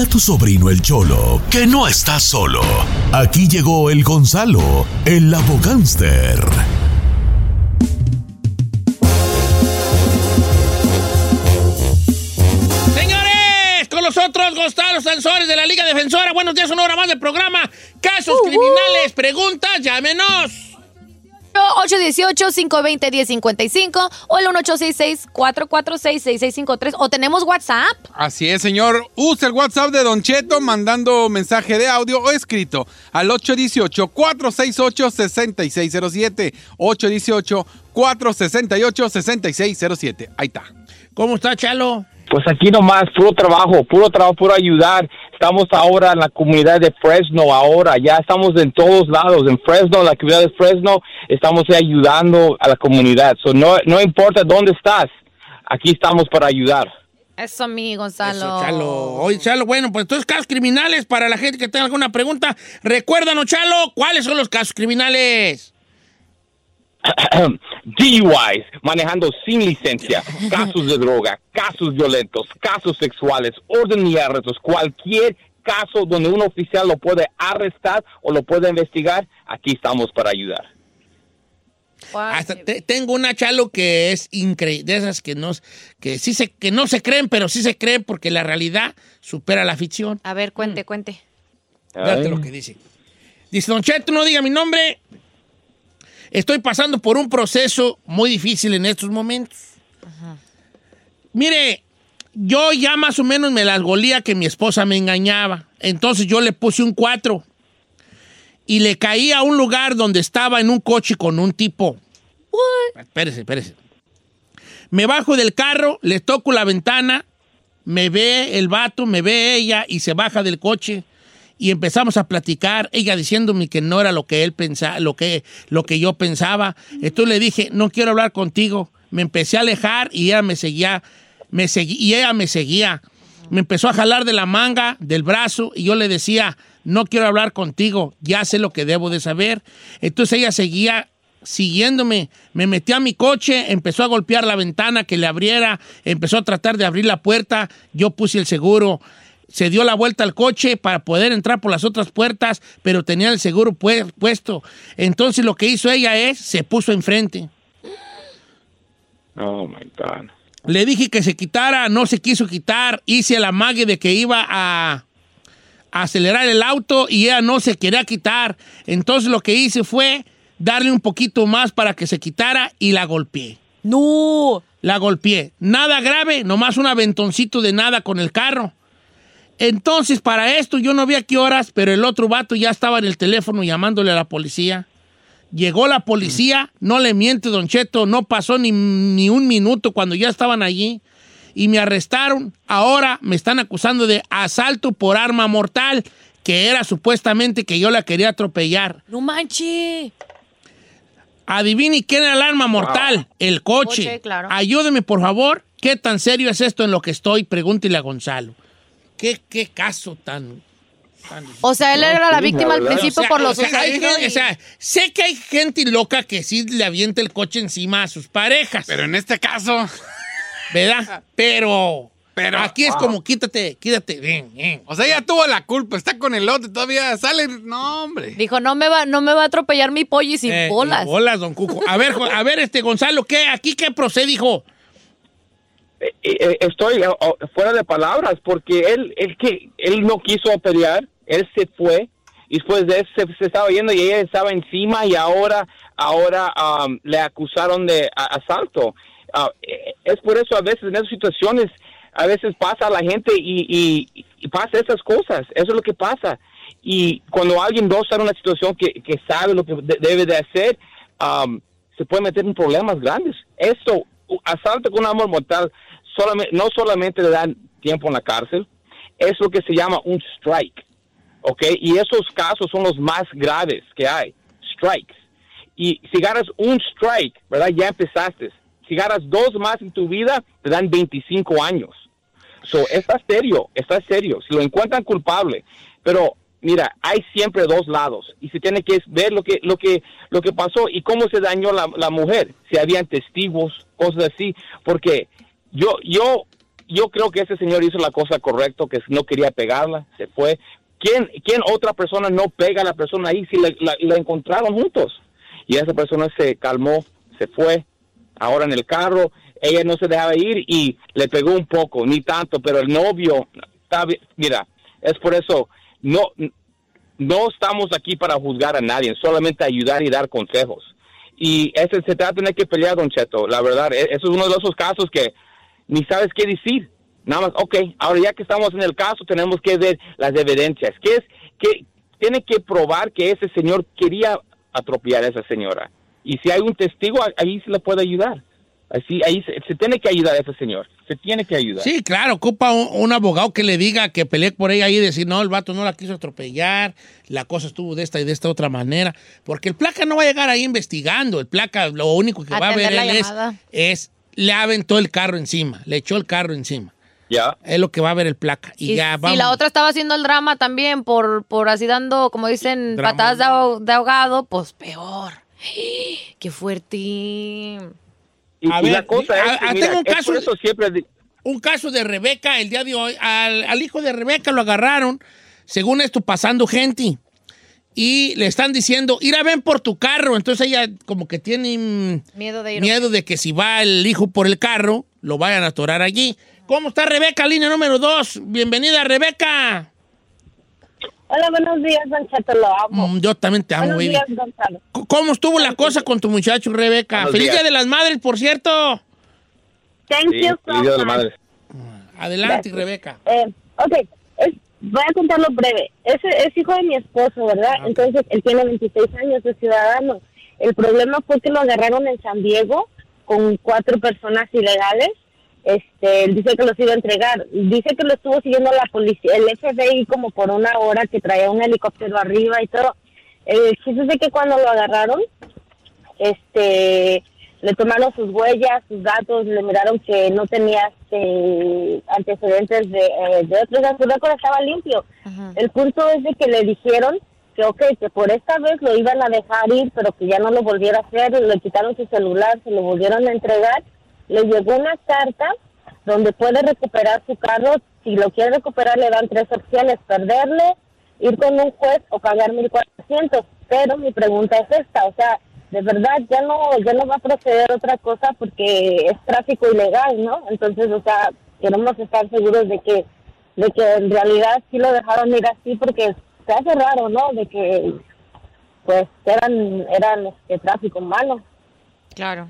Dile a tu sobrino el Cholo que no está solo. Aquí llegó el Gonzalo, el abogánster. Señores, con nosotros Gonzalo Sansores de la Liga Defensora. Buenos días, una hora más del programa. Casos criminales, preguntas, llámenos. 818-520-1055 o el 1866-446-6653 o tenemos WhatsApp. Así es, señor. Usa el WhatsApp de Don Cheto mandando mensaje de audio o escrito al 818-468-6607. 818-468-6607. Ahí está. ¿Cómo está, Chalo? Pues aquí nomás, puro trabajo, puro trabajo, puro ayudar. Estamos ahora en la comunidad de Fresno, ahora ya estamos en todos lados, en Fresno, la comunidad de Fresno, estamos ayudando a la comunidad. So, no, no importa dónde estás, aquí estamos para ayudar. Eso, mi Gonzalo. Eso, Chalo. Oye, Chalo, bueno, pues entonces casos criminales para la gente que tenga alguna pregunta. Recuérdanos, Chalo, ¿cuáles son los casos criminales? DUIs, manejando sin licencia, casos de droga, casos violentos, casos sexuales, orden y arrestos, cualquier caso donde un oficial lo puede arrestar o lo puede investigar, aquí estamos para ayudar. Hasta te- tengo una chalo que es increíble, de esas que no, que sí se, que no se creen, pero sí se creen porque la realidad supera la ficción. A ver, cuente, cuente. Fíjate lo que dice. Dice, Don Cheto, no diga mi nombre. Estoy pasando por un proceso muy difícil en estos momentos. Mire, yo ya más o menos me las golía que mi esposa me engañaba. Entonces yo le puse un 4 y le caí a un lugar donde estaba en un coche con un tipo. Espérese, espérese. Me bajo del carro, le toco la ventana, me ve el vato, me ve ella y se baja del coche y empezamos a platicar, ella diciéndome que no era lo que él pensaba, lo que, lo que yo pensaba. Entonces le dije, no quiero hablar contigo. Me empecé a alejar y ella me seguía, me segui- y ella me seguía. Me empezó a jalar de la manga, del brazo, y yo le decía, no quiero hablar contigo, ya sé lo que debo de saber. Entonces ella seguía siguiéndome. Me metí a mi coche, empezó a golpear la ventana que le abriera, empezó a tratar de abrir la puerta, yo puse el seguro. Se dio la vuelta al coche para poder entrar por las otras puertas, pero tenía el seguro pu- puesto. Entonces lo que hizo ella es, se puso enfrente. Oh my God. Le dije que se quitara, no se quiso quitar. Hice el amague de que iba a, a acelerar el auto y ella no se quería quitar. Entonces lo que hice fue darle un poquito más para que se quitara y la golpeé. ¡No! La golpeé. Nada grave, nomás un aventoncito de nada con el carro. Entonces, para esto yo no vi a qué horas, pero el otro vato ya estaba en el teléfono llamándole a la policía. Llegó la policía, no le miente, Don Cheto, no pasó ni, ni un minuto cuando ya estaban allí y me arrestaron. Ahora me están acusando de asalto por arma mortal, que era supuestamente que yo la quería atropellar. ¡No manche! Adivine quién era el arma mortal, el coche. Coche, claro. Ayúdeme, por favor. ¿Qué tan serio es esto en lo que estoy? Pregúntele a Gonzalo. ¿Qué, qué caso tan... tan- O sea, él era la víctima al O principio sea, por o los sea, hay gente- y- o sea, sé que hay gente loca que sí le avienta el coche encima a sus parejas. Pero en este caso, ¿Verdad? Pero... Pero- Aquí es como quítate, quítate. Ven, ven. o sea, ella tuvo la culpa, está con el lote, todavía sale. No, hombre. Dijo, no me va, no me va a atropellar mi pollo y sin Eh, bolas. Bolas, don Cuco. A ver, a ver, este Gonzalo, ¿qué? ¿Aquí qué procede, hijo? Eh, eh, estoy oh, oh, fuera de palabras porque él, él, que, él no quiso pelear, él se fue y después de eso se, estaba yendo y ella estaba encima y ahora, ahora um, le acusaron de a- asalto. Ah, eh, es por eso a veces en esas situaciones, a veces pasa a la gente y, y, pasa esas cosas, eso es lo que pasa. Y cuando alguien no está en una situación que, sabe lo que de- debe de hacer, um, se puede meter en problemas grandes. Esto, asalto con amor mortal, solamente, no solamente le dan tiempo en la cárcel, es lo que se llama un strike, ¿ok? Y esos casos son los más graves que hay, strikes. Y si ganas un strike, ¿verdad? Ya empezaste. Si ganas dos más en tu vida, te dan 25 años. So, está serio, está serio. Si lo encuentran culpable, pero mira, hay siempre dos lados y se tiene que ver lo que lo que lo que pasó y cómo se dañó la, la mujer, si habían testigos, cosas así, porque yo yo yo creo que ese señor hizo la cosa correcta, que no quería pegarla, se fue. ¿Quién, quién otra persona no pega a la persona ahí si la, la- encontraron juntos? Y esa persona se calmó, se fue, ahora en el carro, ella no se dejaba ir y le pegó un poco, ni tanto, pero el novio, mira, es por eso, no, no estamos aquí para juzgar a nadie, solamente ayudar y dar consejos. Y ese se trata de tener que pelear, Don Cheto, la verdad, e- eso es uno de esos casos que ni sabes qué decir. Nada más, ok, ahora ya que estamos en el caso, tenemos que ver las evidencias. ¿Qué es? que Tiene que probar que ese señor quería atropellar a esa señora. Y si hay un testigo, ahí se le puede ayudar. Así, ahí se, se tiene que ayudar a ese señor. Se tiene que ayudar. Sí, claro, ocupa un, un abogado que le diga que pelee por ella ahí y decir, no, el vato no la quiso atropellar, la cosa estuvo de esta y de esta otra manera. Porque el placa no va a llegar ahí investigando. El placa lo único que va a ver él es, le aventó el carro encima, le echó el carro encima. Ya. Es lo que va a ver el placa. Y ya vamos. la otra estaba haciendo el drama también por, por así dando, como dicen, Drama. patadas de, aho- de ahogado, pues peor. ¡Qué fuerte! Y, A y ver, la cosa a- es que, a- mira, tengo un es caso por de- eso siempre... di- un caso de Rebeca el día de hoy. Al, al hijo de Rebeca lo agarraron, según esto, pasando gente. Y le están diciendo, ir a ven por tu carro. Entonces ella como que tiene Miedo de ir. miedo de que si va el hijo por el carro, lo vayan a atorar allí. ¿Cómo está Rebeca, línea número dos? Bienvenida, Rebeca. Hola, buenos días, Don Cheto, lo amo. Mm, yo también te amo, buenos baby. días, Gonzalo. ¿Cómo estuvo la cosa con tu muchacho, Rebeca? Buenos Feliz días. Día de las Madres, por cierto. Thank Sí, you so feliz Día de la much. Adelante, Rebeca. Eh, ok, es- voy a contarlo breve. Es, es hijo de mi esposo, ¿verdad? Ah. Entonces, él tiene 26 años, es ciudadano. El problema fue que lo agarraron en San Diego con cuatro personas ilegales. Este, él dice que los iba a entregar. Dice que lo estuvo siguiendo la policía, el FBI como por una hora, que traía un helicóptero arriba y todo. El chiste es de que cuando lo agarraron, este le tomaron sus huellas, sus datos, le miraron que no tenía este, antecedentes de, eh, de otros, su récord estaba limpio. El punto es de que le dijeron que ok, que por esta vez lo iban a dejar ir, pero que ya no lo volviera a hacer, le quitaron su celular, se lo volvieron a entregar, le llegó una carta donde puede recuperar su carro, si lo quiere recuperar le dan tres opciones, perderle, ir con un juez o pagar 1.400, pero mi pregunta es esta, o sea, de verdad ya no ya no va a proceder otra cosa porque es tráfico ilegal, ¿no? Entonces, o sea, queremos estar seguros de que de que en realidad sí lo dejaron ir así porque se hace raro, ¿no? De que pues eran eran este tráfico malo. Claro.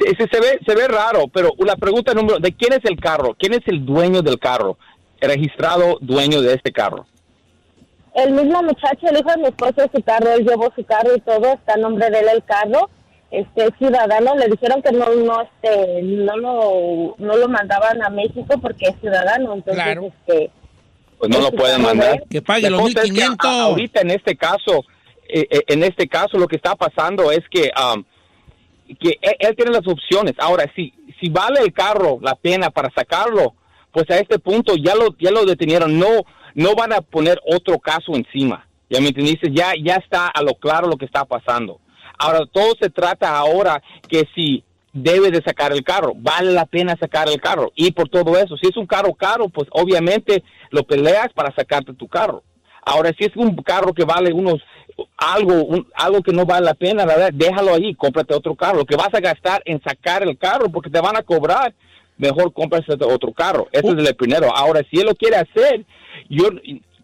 Sí, sí, se, ve, se ve raro, pero la pregunta número, ¿de quién es el carro? ¿Quién es el dueño del carro? El registrado dueño de este carro. El mismo muchacho, el hijo de mi esposo, su carro, él llevó su carro y todo, está a nombre de él el carro. Este es ciudadano, le dijeron que no no este no lo no lo mandaban a México porque es ciudadano, entonces Claro. este Pues no lo Este pueden mandar. él. Que pague los cosa es que 1500. a- ahorita en este caso, eh, eh, en este caso lo que está pasando es que, um, que él, él tiene las opciones. Ahora, si, si vale el carro la pena para sacarlo, pues a este punto ya lo, ya lo detenieron. No, no van a poner otro caso encima. Ya me entendiste, ya, ya está a lo claro lo que está pasando. Ahora, todo se trata ahora que si debe de sacar el carro, vale la pena sacar el carro. Y por todo eso, si es un carro caro, pues obviamente lo peleas para sacarte tu carro. Ahora, si es un carro que vale unos, algo, un- algo que no vale la pena, la verdad, déjalo ahí, cómprate otro carro. Lo que vas a gastar en sacar el carro, porque te van a cobrar mejor cómprase otro carro. Eso es el primero. Ahora, si él lo quiere hacer, yo,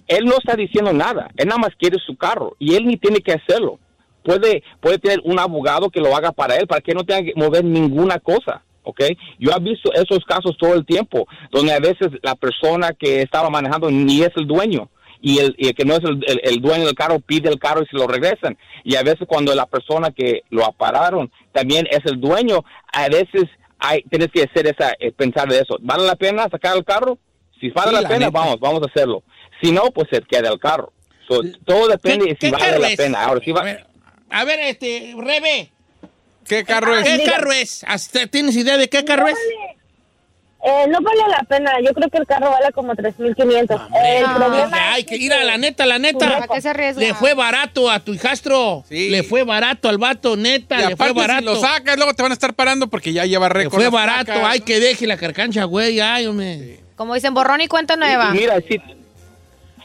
él no está diciendo nada. Él nada más quiere su carro y él ni tiene que hacerlo. Puede, puede tener un abogado que lo haga para él, para que no tenga que mover ninguna cosa. ¿ok? Yo he visto esos casos todo el tiempo, donde a veces la persona que estaba manejando ni es el dueño. Y el, y el que no es el, el- el dueño del carro pide el carro y se lo regresan. Y a veces cuando la persona que lo apararon también es el dueño, a veces hay, tienes que hacer esa, eh, pensar de eso. ¿Vale la pena sacar el carro? Si vale Sí, la, la pena, neta. vamos, vamos a hacerlo. Si no, pues se queda el carro. So, todo depende de si vale la es? pena. Ahora, si va, A ver, a ver, este, Rebe, ¿Qué carro es? ¿qué carro es? ¿Hasta ¿Tienes idea de qué carro es? Eh, no vale la pena. Yo creo que el carro vale como 3.500. el Ah. problema Ay, que ir a la neta, la neta. ¿Para qué se arriesga? Le fue barato a tu hijastro. Sí. Le fue barato al vato, neta. Y le fue barato. si lo sacas, luego te van a estar parando porque ya lleva le récord. fue barato. placas, Ay, ¿no? que deje la carcancha, güey. Ay, hombre. Como dicen, borrón y cuenta nueva. Y mira, sí,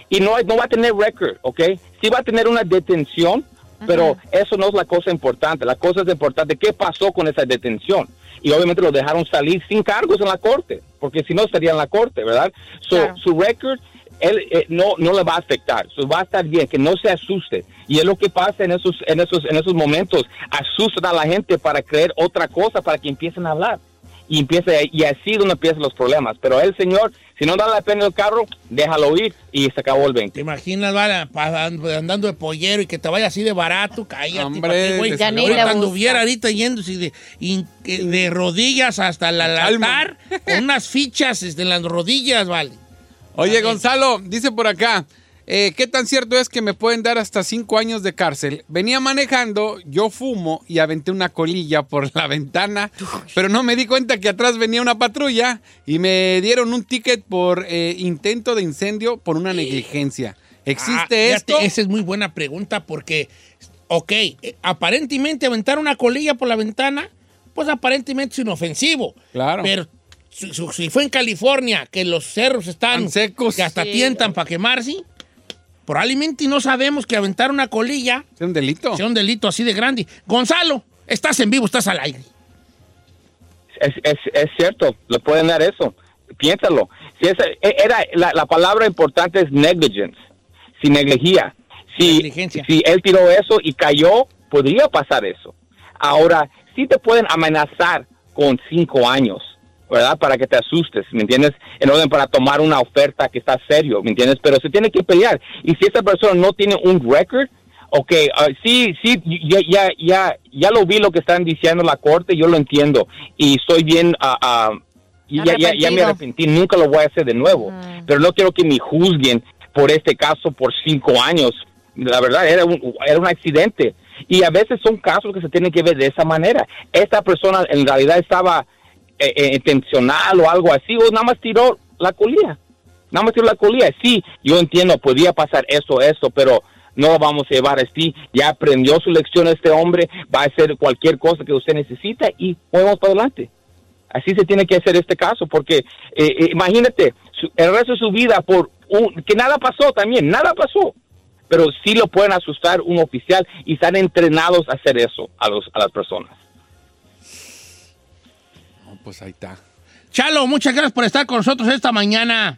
y no, no va a tener récord, ¿ok? Sí va a tener una detención, pero eso no es la cosa importante. La cosa es importante, ¿qué pasó con esa detención? Y obviamente lo dejaron salir sin cargos en la corte, porque si no estaría en la corte, ¿verdad? So, Claro. Su récord él, eh, no, no le va a afectar, So, va a estar bien, que no se asuste. Y es lo que pasa en esos, en esos, en esos momentos, asustan a la gente para creer otra cosa, para que empiecen a hablar y empieza y así es donde empiezan los problemas. Pero el señor, si no da la pena el carro, déjalo ir y se acabó el ¿Te 20. imaginas, vale, andando de pollero y que te vaya así de barato? Cállate, Hombre, ¿pa' qué, güey? Ya ni anduviera ahorita yéndose de, de rodillas hasta el altar con unas fichas este, en las rodillas, vale. Oye, Gonzalo, dice por acá, eh, ¿qué tan cierto es que me pueden dar hasta cinco años de cárcel? Venía manejando, yo fumo y aventé una colilla por la ventana, pero no me di cuenta que atrás venía una patrulla y me dieron un ticket por eh, intento de incendio por una negligencia. ¿Existe Ah, esto? esa es muy buena pregunta porque, ok, eh, aparentemente aventar una colilla por la ventana, pues aparentemente es inofensivo. Claro. Pero si, si- si fue en California, que los cerros están Tan secos. que hasta Sí. tientan para quemarse, probablemente no sabemos que aventar una colilla ¿Es un delito? sea un delito así de grande. Gonzalo, estás en vivo, estás al aire. Es, es, es cierto, le pueden dar eso. Piénsalo. Si esa, e- era, la, la palabra importante es negligence, si negligía. Si, si él tiró eso y cayó, podría pasar eso. Ahora, sí te pueden amenazar con cinco años, ¿verdad? Para que te asustes, ¿me entiendes? En orden para tomar una oferta que está serio, ¿me entiendes? Pero se tiene que pelear. Y si esa persona no tiene un record, ok, ah, sí, sí, ya, ya, ya, ya lo vi lo que están diciendo la corte, yo lo entiendo. Y estoy bien, ah, y ya, ya, ya me arrepentí, nunca lo voy a hacer de nuevo. Pero no quiero que me juzguen por este caso por cinco años. La verdad, era un, era un accidente. Y a veces son casos que se tienen que ver de esa manera. Esta persona en realidad estaba eh, eh, intencional o algo así, o nada más tiró la colilla. Nada más tiró la colilla. Sí, yo entiendo, podía pasar eso, eso, pero no vamos a llevar así. Ya aprendió su lección este hombre, va a hacer cualquier cosa que usted necesita y vamos para adelante. Así se tiene que hacer este caso, porque eh, eh, imagínate, el resto de su vida por un, que nada pasó también, nada pasó. Pero sí lo pueden asustar un oficial y están entrenados a hacer eso a, los, a las personas. Pues ahí está. Chalo, muchas gracias por estar con nosotros esta mañana.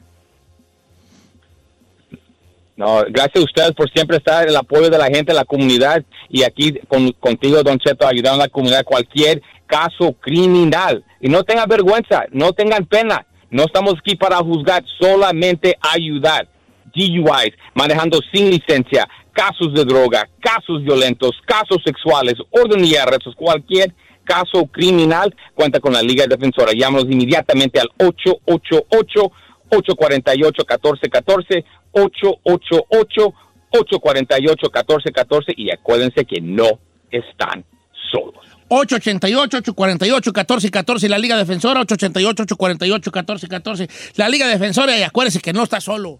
No, gracias a ustedes por siempre estar el apoyo de la gente, la comunidad y aquí con- contigo, Don Cheto, ayudando a la comunidad cualquier caso criminal. Y no tengan vergüenza, no tengan pena. No estamos aquí para juzgar, solamente ayudar. DUIs, manejando sin licencia, casos de droga, casos violentos, casos sexuales, orden y arrestos, cualquier caso criminal, cuenta con la Liga Defensora. Llámanos inmediatamente al 888 848-1414, 888-848-1414 y acuérdense que no están solos. 888-848-1414, la Liga Defensora, 888-848-1414, la Liga Defensora, y acuérdese que no está solo.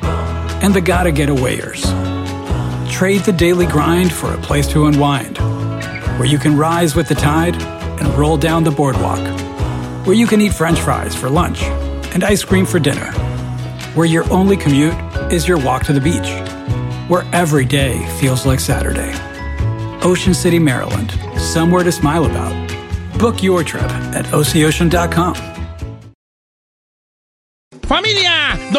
and the gotta get awayers. Trade the daily grind for a place to unwind, where you can rise with the tide and roll down the boardwalk, where you can eat french fries for lunch and ice cream for dinner, where your only commute is your walk to the beach, where every day feels like Saturday. Ocean City, Maryland, somewhere to smile about. Book your trip at oceocean.com.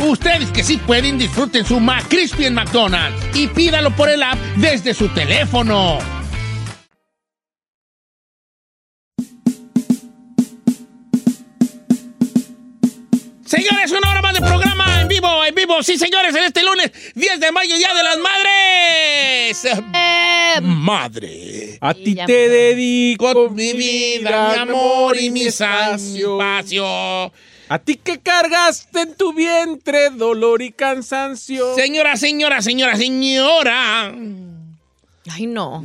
Ustedes que sí pueden, disfruten su McCrispy en McDonald's y pídalo por el app desde su teléfono. Señores, una hora más de programa en vivo, en vivo. Sí, señores, en este lunes, 10 de mayo, Día de las Madres. Madre. A ti te dedico Mi vida, mi amor y mi espacio. A ti que cargaste en tu vientre dolor y cansancio. Señora, señora, señora, señora. Ay, no.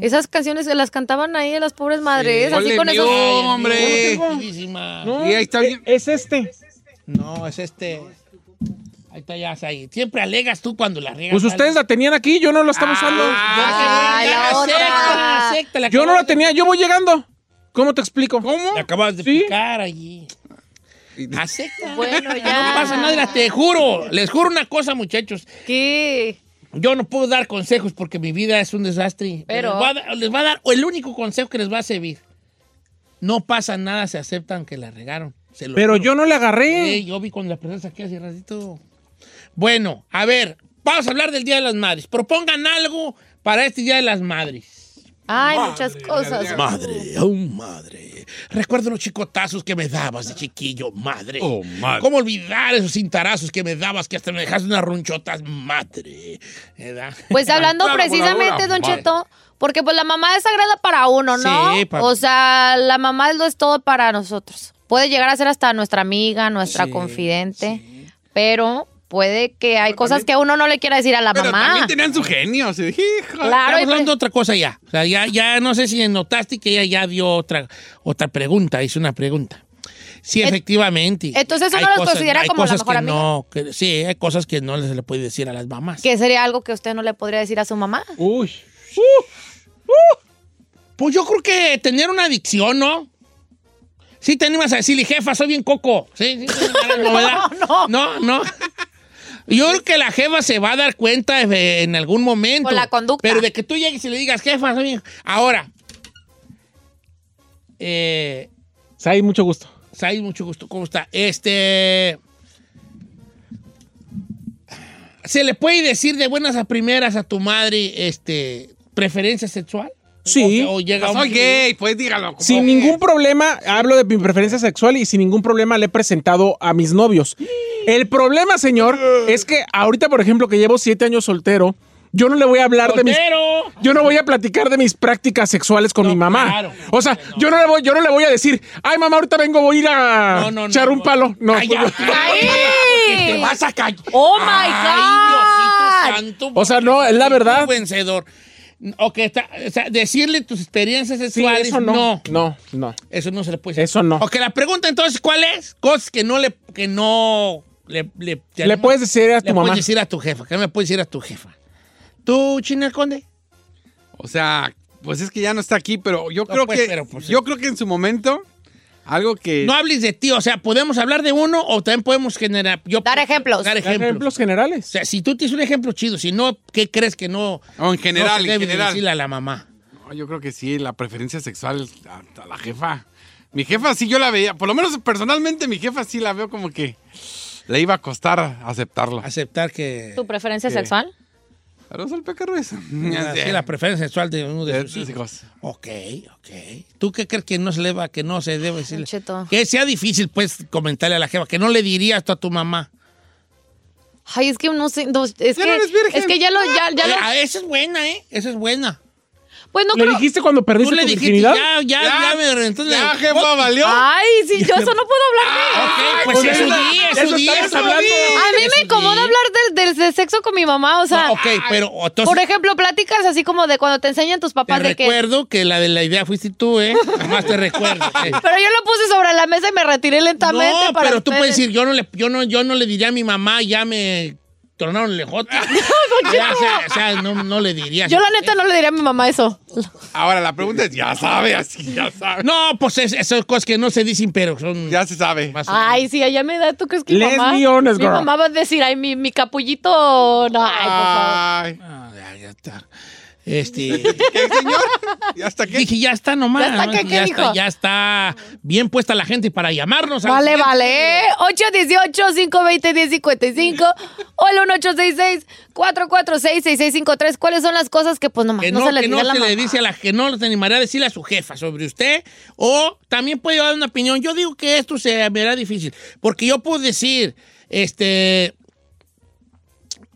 Esas canciones se las cantaban ahí a las pobres madres, así Ole, con mío, esos... hombre. Bellísima. No, y ahí está bien. Es este. No, es este. Ahí está ya, ahí. Siempre alegas tú cuando la riegas. Pues ustedes la tenían aquí, yo no la estaba usando. Ah, Ay, ya, la acepta, Yo no la tenía, yo voy llegando. ¿Cómo te explico? ¿Cómo? La acabas de ¿Sí? picar allí. Acepta. Bueno, ya. No pasa nada, te juro. Les juro una cosa, muchachos. ¿Qué? Yo no puedo dar consejos porque mi vida es un desastre. Pero- Les voy a dar, les voy a dar el único consejo que les va a servir. No pasa nada, se aceptan que la regaron. Se lo Pero juro. yo no le agarré. Sí, yo vi cuando la presentaste aquí hace ratito. Bueno, a ver, vamos a hablar del Día de las Madres. Propongan algo para este Día de las Madres. Ay, muchas cosas. Madre, oh madre. Recuerdo los chicotazos que me dabas de chiquillo, madre. Oh, madre. ¿Cómo olvidar esos cintarazos que me dabas que hasta me dejaste unas ronchotas, madre? ¿Verdad? Pues hablando Claro, precisamente, Don madre. Cheto, porque pues la mamá es sagrada para uno, ¿no? Sí, pa- O sea, la mamá lo es todo para nosotros. Puede llegar a ser hasta nuestra amiga, nuestra Sí, confidente, pero puede que hay cosas que uno no le quiera decir a la Pero mamá. también tenían su genio. Claro, Estamos pre- hablando de otra cosa ya. O sea, ya, ya no sé si notaste que ella ya dio otra, otra pregunta, hizo una pregunta. Sí, efectivamente. entonces uno los considera como la mejor que amiga. no, que- sí, hay cosas que no se le puede decir a las mamás. que sería algo que usted no le podría decir a su mamá. Uy. Pues yo creo que tener una adicción, ¿no? Sí, te animas a decirle, jefa, soy bien coco. Sí, sí, sí, no, ¿verdad? no. no, no. Yo creo que la jefa se va a dar cuenta eh, en algún momento. Con la conducta. Pero de que tú llegues y le digas, jefa. Ahora, eh, Sí, mucho gusto. Said, mucho gusto. ¿Cómo está? Este. ¿Se le puede decir de buenas a primeras a tu madre este, preferencia sexual? Sí. O, o llega un- Soy gay, pues dígalo. Sin ningún problema, hablo de mi preferencia sexual y sin ningún problema le he presentado a mis novios. El problema, señor, es que ahorita, por ejemplo, que llevo siete años soltero, yo no le voy a hablar de mis... Yo no voy a platicar de mis prácticas sexuales con mi mamá. claro. o sea, yo no le voy, yo no le voy a decir, ay mamá, ahorita vengo, voy a ir a No, echar un palo. No, pues. ¡Ay! ¡Que te vas a callar! ¡Oh, my ¡Ay, God! Diosito santo! O sea, no, es la verdad. vencedor. Ok, está, o sea, decirle tus experiencias Sí, sexuales, eso no. no. No, no. Eso no se le puede decir. Eso no. Ok, la pregunta entonces, ¿cuál es? Cosas que no le, que no le, le, Le puedes decir a tu le mamá. puedes decir a tu jefa. ¿Qué me puedes decir a tu jefa? ¿Tú, China Conde? O sea, pues es que ya no está aquí, pero yo No, creo pues, que pero, pues, yo creo que en su momento algo que No hables de ti, o sea, podemos hablar de uno o también podemos generar. Yo, Dar ejemplos. Dar ejemplos. Ejemplos generales. O sea, si tú tienes un ejemplo chido, si no, ¿qué crees que no? o en general, no se en debe general. decirle a la mamá? No, yo creo que sí, la preferencia sexual a, a la jefa. Mi jefa sí yo la veía, por lo menos personalmente mi jefa sí la veo como que le iba a costar aceptarlo. Aceptar que. ¿Tu preferencia sexual? Saludos al peca Ruiz. Sí, la preferencia sexual de uno de De sus hijos. Ok, ok. ¿Tú qué crees que no se le va, que no se debe decirle? Cheto. Que sea difícil, pues, comentarle a la jefa, que no le dirías tú a tu mamá. Ay, es que no sé. no, es, que, no eres virgen. es que ya lo. Ya, ya Eh, lo ah, esa es buena, ¿eh? Esa es buena. Pues no ¿Le creo. dijiste cuando Tú perdiste le tu dijiste, virginidad? ya, ya, ya, Ya, el- Ya, jefa, valió. Ay, sí, yo eso no puedo hablar de. Ok, pues es su día, es su eso día. hablando. A mí me incomoda hablar del, del, del sexo con mi mamá, o sea. No, ok, pero entonces. Por ejemplo, pláticas así como de cuando te enseñan tus Te papás de que. recuerdo que la de la idea fuiste tú, ¿eh? Nomás te recuerdo. eh. Pero yo lo puse sobre la mesa y me retiré lentamente. No, para pero tú puedes decir, yo no le, yo no, yo no le diría a mi mamá, ya me tornaron el ejote. Ya, o sea, o sea, no, no le diría. Yo la neta no le diría a mi mamá eso. Ahora la pregunta es, ya sabe, así ya sabe. No, pues es, esas cosas que no se dicen, pero son Ya se sabe. Ay, sí, allá me da, ¿tú crees que mi Let's mamá? be honest, mi mamá va a decir, ay, mi, mi capullito. No, ay, por favor. Ay. Ah, ya, ya está. Este. ¿Qué, señor? ¿Ya está qué? Dije, ya está nomás. ¿Ya está qué? ¿Qué ya, dijo? está, ya está bien puesta la gente para llamarnos. al Vale, vale. número. 818-520-1055 o el 1866-446-6653. ¿Cuáles son las cosas que pues nomás Que no, no, se le que no a la se le dice a la que no se animaría a decirle a su jefa sobre usted. O también puede dar una opinión. Yo digo que esto se me hará difícil. Porque yo puedo decir, este.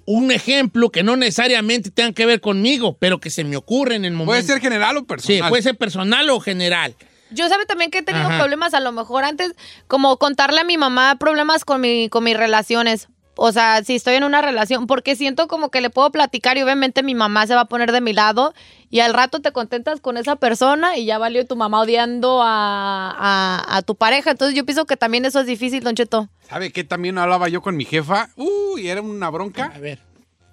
Un ejemplo que no necesariamente tenga que ver conmigo, pero que se me ocurre en el momento. ¿Puede ser general o Sí, personal? puede ser personal o general. Yo sabe también que he tenido Ajá. problemas a lo mejor antes, como contarle a mi mamá problemas con, mi, con mis relaciones. O sea, si estoy en una relación, porque siento como que le puedo platicar y obviamente mi mamá se va a poner de mi lado y al rato te contentas con esa persona y ya valió tu mamá odiando a, a, a tu pareja. Entonces yo pienso que también eso es difícil, Don Cheto. ¿Sabe qué? También hablaba yo con mi jefa. Uy, era una bronca A ver.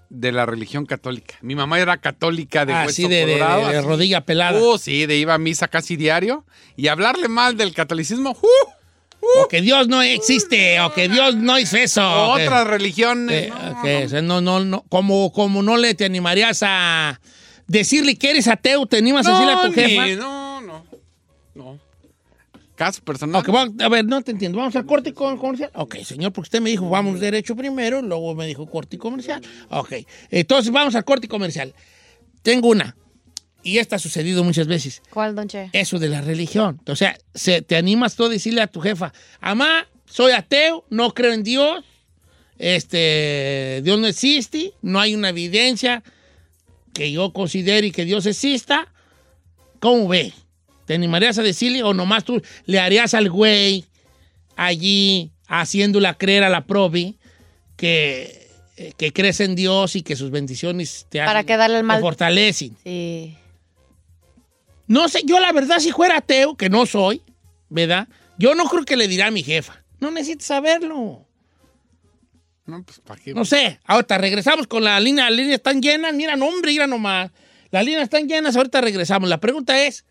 de la religión católica. Mi mamá era católica de Así hueso de, de- colorado, de así. rodilla pelada. Uh, sí, de iba a misa casi diario. Y hablarle mal del catolicismo. ¡uh! o que Dios no existe, o que Dios no hizo eso. o que- Otra religión. Eh, no, que, o sea, no, no, no, como, como no le te animarías a decirle que eres ateo, te animas a decirle a tu ni- jefa. No, no. No. Caso personal. Ok, vamos- a ver, no te entiendo. ¿Vamos al corte con- comercial? Ok, señor, porque usted me dijo vamos derecho primero, luego me dijo corte y comercial. Ok, entonces vamos al corte y comercial. Tengo una, y esta ha sucedido muchas veces. ¿Cuál, Don Che? Eso de la religión. O sea, se, te animas tú a decirle a tu jefa, amá, soy ateo, no creo en Dios, este, Dios no existe, no hay una evidencia que yo considere y que Dios exista. ¿Cómo ve? ¿Te animarías a decirle o nomás tú le harías al güey allí haciéndola creer a la probi que, eh, que crees en Dios y que sus bendiciones te, Para hacen- el te mal. fortalecen? Sí. No sé, yo la verdad, si fuera ateo, que no soy, ¿verdad? Yo no creo que le dirá a mi jefa. No necesitas saberlo. No, pues, ¿para qué? No sé. Ahorita regresamos con la línea. Las líneas están llenas. Mira, no, hombre, mira nomás. Las líneas están llenas. Ahorita regresamos. La pregunta es: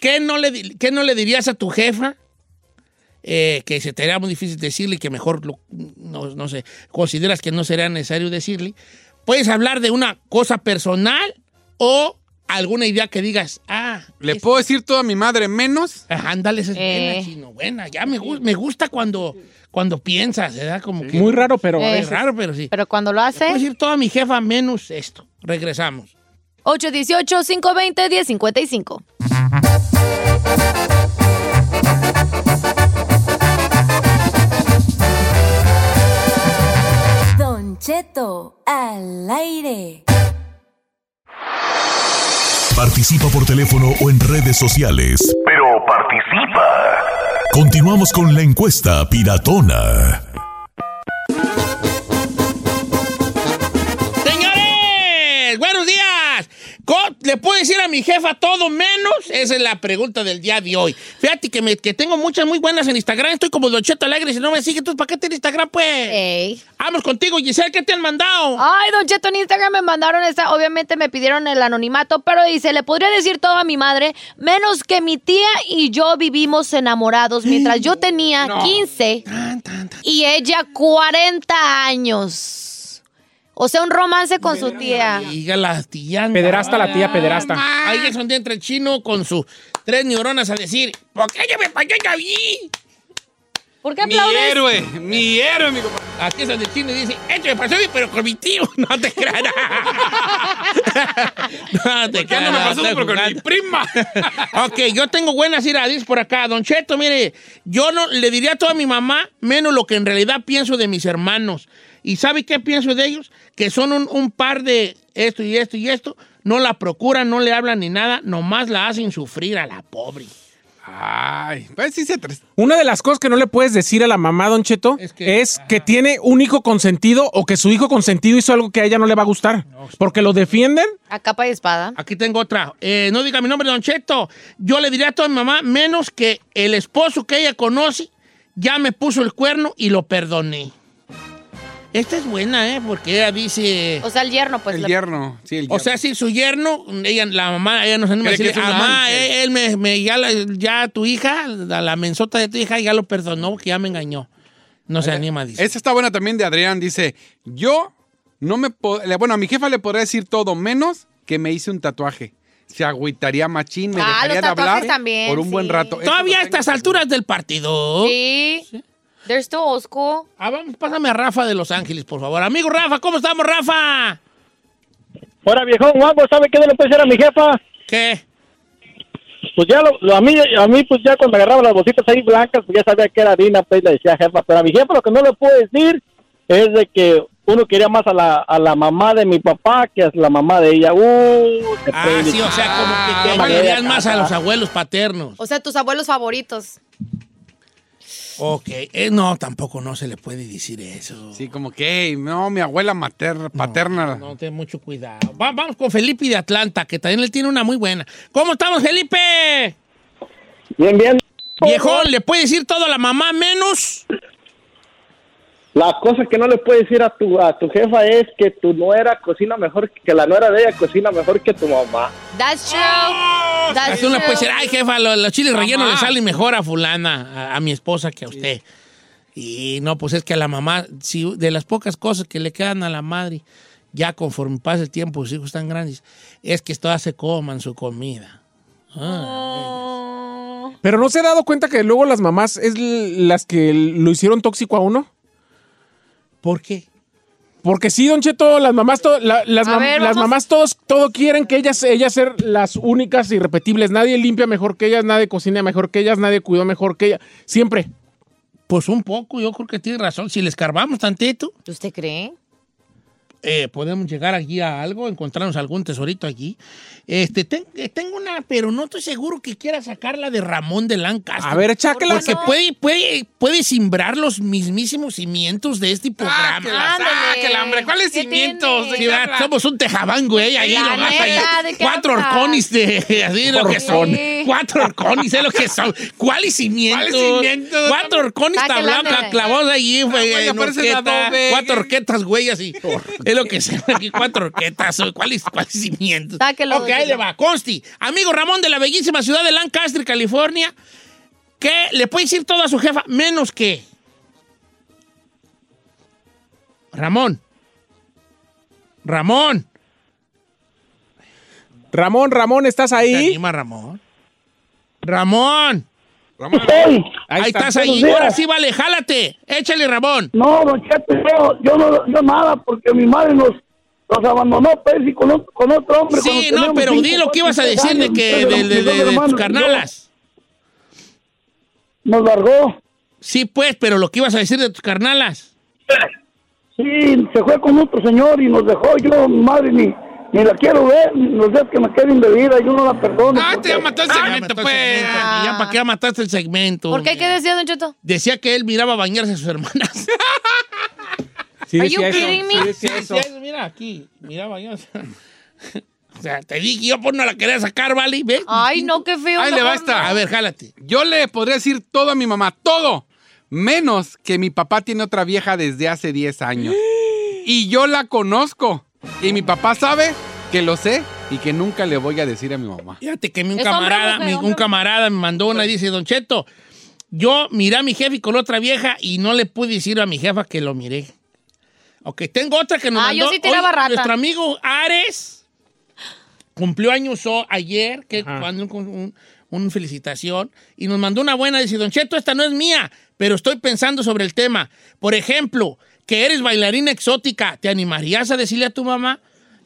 ¿qué no le, qué no le dirías a tu jefa? eh, que se te haría muy difícil decirle y que mejor, lo- no, no sé, consideras que no sería necesario decirle. Puedes hablar de una cosa personal o alguna idea que digas, ah, ¿Le puedo decir todo a mi madre menos? ah, ándale, esa es Eh. buena, chino, buena. Ya me gusta cuando, cuando piensas, ¿verdad? Como que Muy raro, pero Eh, es raro, pero sí. Pero cuando lo Puedo hace, decir toda mi jefa menos esto. Regresamos. 818-520-1055. Don Cheto al aire. Participa por teléfono o en redes sociales. Continuamos con la encuesta piratona. ¿Le puedo decir a mi jefa todo menos? Esa es la pregunta del día de hoy. Fíjate que, me- que tengo muchas muy buenas en Instagram. Estoy como Don Cheto Alegre. Si no me sigues, ¿tú para qué tienes Instagram, pues? Ey. Vamos contigo, Giselle. ¿Qué te han mandado? Ay, Don Cheto, en Instagram me mandaron esta. Obviamente me pidieron el anonimato, pero dice: Le podría decir todo a mi madre, menos que mi tía y yo vivimos enamorados mientras yo tenía 15 y ella 40 años. O sea, un romance con su tía. Diga la tía. Pederasta la tía, pederasta. Ahí es donde entra el chino con sus tres neuronas a decir, ¿por qué yo me pagué ahí? ¿Por qué Mi aplaudes? héroe, mi héroe, mi compadre. Aquí es donde el chino dice, esto me pasó a mí, pero con mi tío. No te creas. no te ¿Qué creas. no me pasó? Pero con mi prima. ok, yo tengo buenas iradis por acá. Don Cheto, mire, yo no le diría todo a mi mamá, menos lo que en realidad pienso de mis hermanos. ¿Y sabe qué pienso de ellos? Que son un, un par de esto y esto y esto. No la procuran, no le hablan ni nada, nomás la hacen sufrir a la pobre. Ay, pues sí se tres. Una de las cosas que no le puedes decir a la mamá, Don Cheto, Es es que- que, tiene un hijo consentido o que su hijo consentido hizo algo que a ella no le va a gustar. Porque lo defienden. A capa y espada. Aquí tengo otra. Eh, no diga mi nombre, Don Cheto. Yo le diría a toda mi mamá, menos que el esposo que ella conoce ya me puso el cuerno y lo perdoné. Esta es buena, ¿eh? Porque ella dice... O sea, el yerno, pues. el le- yerno, sí, el yerno. O sea, si su yerno, ella, la mamá, ella nos anima a decirle, mamá, ángel". él, él me, me- ya, la- ya tu hija, la, la mensota de tu hija, ya lo perdonó, que ya me engañó. No se anima, dice. Esta está buena también de Adrián. Dice, yo no me... le- Bueno, a mi jefa le podría decir todo menos que me hice un tatuaje. Se agüitaría machín, me Ah, dejaría los de hablar tatuajes también, por un buen sí. rato. Todavía a estas alturas del partido. Sí. They're still old school. Ah, vamos, pásame a Rafa de Los Ángeles, por favor. Amigo Rafa, ¿cómo estamos, Rafa? Ahora, viejón, guapo, ¿sabe qué no le puede decir a mi jefa? ¿Qué? Pues ya, lo, lo- a, mí, a mí, pues ya cuando agarraba las bolsitas ahí blancas, pues ya sabía que era harina, pues le decía jefa. Pero a mi jefa lo que no le puedo decir es de que uno quería más a la, a la mamá de mi papá que a la mamá de ella. Uh, Ah, sí, o sea, como que, Ah, que querían más a los abuelos paternos. O sea, tus abuelos favoritos. Ok, eh, no, tampoco no se le puede decir eso. Sí, como que, no, mi abuela materna, paterna. No, ten mucho cuidado. Va- vamos con Felipe de Atlanta, que también él tiene una muy buena. ¿Cómo estamos, Felipe? Bien, bien. Viejón, ¿le puede decir todo a la mamá menos? La cosa que no le puedes decir a tu, a tu jefa es que tu nuera cocina mejor, que la nuera de ella cocina mejor que tu mamá. That's true. That's Así uno true. puede decir, ay, jefa, lo- los, chiles Mamá. rellenos le salen mejor a fulana, a, a mi esposa que a usted. Y no, pues es que a la mamá, si de las pocas cosas que le quedan a la madre, ya conforme pasa el tiempo, sus hijos están grandes, es que todas se coman su comida. Ah. Pero no se ha dado cuenta que luego las mamás es las que lo hicieron tóxico a uno. ¿Por qué? Porque sí, Don Cheto, las mamás, to- la- las, A mam- ver, las vamos. mamás todos todo quieren que ellas, ellas ser las únicas irrepetibles. Nadie limpia mejor que ellas, nadie cocina mejor que ellas, nadie cuidó mejor que ellas. Siempre. Pues un poco, yo creo que tiene razón. Si le escarbamos tantito, ¿Usted cree? Eh, podemos llegar aquí a algo, encontrarnos algún tesorito aquí. Este, ten- eh, tengo una, pero no estoy seguro que quiera sacarla de Ramón de Lancaster. A ver, cháquela. Porque puede, puede, puede simbrar los mismísimos cimientos de este programa. Sáquela, Ándale. sáquela, hombre. ¿Cuáles ¿Qué cimientos? ¿verdad? Somos un tejabán, güey, ahí La nomás neta, ahí. ¿de qué Cuatro orconis de así lo que son. Cuatro orconis, es lo que son. ¿Cuáles cimientos? ¿Cuáles cimientos? Cuatro orconis Sáquela, tablados, clavados ahí, güey, güey. Cuatro orquetas, güey, así. Es lo que son aquí, cuatro orquetas. ¿Cuáles, cuáles cimientos? Sáquelo, ok, don ahí le va. Consti, amigo Ramón de la bellísima ciudad de Lancaster, California, que le puede decir todo a su jefa, menos que. Ramón. Ramón. Ramón, Ramón, ¿estás ¿Te ahí? anima, Ramón? Ramón. Ramón. Ahí, Ahí está. estás ahí. Días. Ahora sí, vale, jálate. Échale, Ramón. No, don Cheto, yo, yo no, yo nada, porque mi madre nos, nos abandonó, pues, y con, otro- con otro hombre. Sí, no, pero cinco, di lo que ibas a decir de que mis de, de- de- de tus carnalas. Nos largó. Sí, pues, pero lo que ibas a decir de tus carnalas. Sí, se fue con otro señor y nos dejó. Yo, mi madre, ni, ni la quiero ver, los días que me queden de vida, yo no la perdono. Ah, te ya mató el Ah, segmento, mató el pues. segmento, y Ya para qué mataste el segmento. ¿Por qué? ¿Qué decía, Don Cheto? Decía que él miraba bañarse a sus hermanas. Sí, Are you eso, kidding me? sí decía Sí, eso. sí, mira aquí, miraba bañarse. O sea, te dije, yo pues no la quería sacar, ¿vale? ¿Ves? Ay, no, qué feo. Ahí le va mejor esta. A ver, jálate. Yo le podría decir todo a mi mamá, todo. Menos que mi papá tiene otra vieja desde hace 10 años. Y yo la conozco. Y mi papá sabe que lo sé y que nunca le voy a decir a mi mamá. Fíjate que mi un ¿Es hombre o camarada, mujer, mi- hombre un camarada me mandó una y dice, Don Cheto, yo miré a mi jefe con otra vieja y no le pude decir a mi jefa que lo miré. Ok, tengo otra que nos Ah, mandó. yo sí tiraba Oye, rata. Nuestro amigo Ares cumplió años o- ayer, que un, un- un felicitación, y nos mandó una buena. Dice, Don Cheto, esta no es mía, pero estoy pensando sobre el tema. Por ejemplo, que eres bailarina exótica, ¿te animarías a decirle a tu mamá?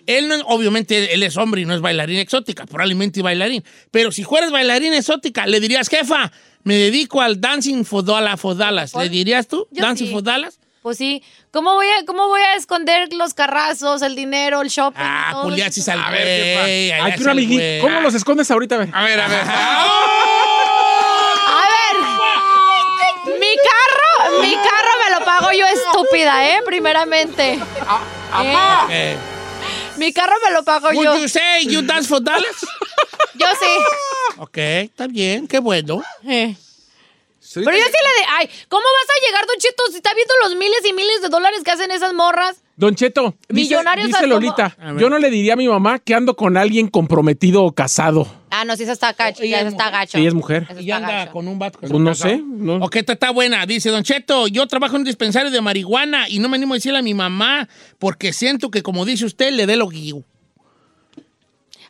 Él no, obviamente él es hombre y no es bailarina exótica, probablemente bailarín. Pero si fueras bailarina exótica, le dirías, jefa, me dedico al dancing for Dallas. For Dallas. ¿Le dirías tú? Yo dancing sí. for Dallas. Pues sí. ¿Cómo voy, a, ¿Cómo voy a esconder los carrazos, el dinero, el shopping? Ah, todo pues haces al A ver, jefa. que una amiguita. ¿Cómo los escondes ahorita? A ver. A ver, a ver. A ver. Mi carro, mi carro pago yo estúpida, ¿eh? Primeramente. Eh, Eh, Mi carro me lo pago Would yo. you say you dance for Dallas? Yo sí. ok, está bien, qué bueno. Eh. Sí, Pero yo sí le de, ay, ¿cómo vas a llegar, Don Cheto, si está viendo los miles y miles de dólares que hacen esas morras? Don Cheto, dice, Millonarios dice como- Lolita, yo no le diría a mi mamá que ando con alguien comprometido o casado. Ah, no, sí, esa está gacho, ya está mujer. gacho. Sí, es mujer. Y está anda gacho. con un vato. que Pues no sé. No. Ok, esta está buena. Dice, Don Cheto, yo trabajo en un dispensario de marihuana y no me animo a decirle a mi mamá porque siento que, como dice usted, le dé lo guío.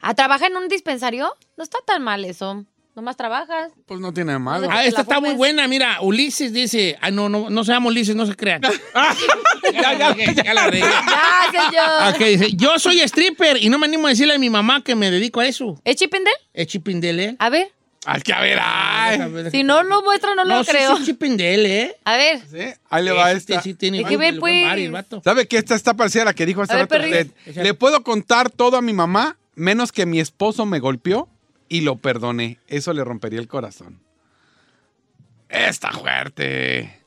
Ah, ¿trabaja en un dispensario? No está tan mal eso. Nomás trabajas. Pues no tiene malo. que Ah, esta está muy buena. Mira, Ulises dice, ah, no, no, no se llama Ulises, no se crean. ya, ya, ya la regué. Ya, señor. Ok, dice, yo soy stripper y no me animo a decirle a mi mamá que me dedico a eso. ¿Es Chipindel? Es chipindele. A ver. Ay, que a ver, ay. Si no lo muestra, no lo sí, creo. sí, chipindele, ¿eh? A ver. Sí, Ahí le va Este esta. sí tiene Hay que ver, pues. bar, el vato. ¿Sabe qué? Esta está parecida a la que dijo hace A rato usted. Le puedo contar todo a mi mamá, menos que mi esposo me golpeó y lo perdoné. Eso le rompería el corazón. Está fuerte.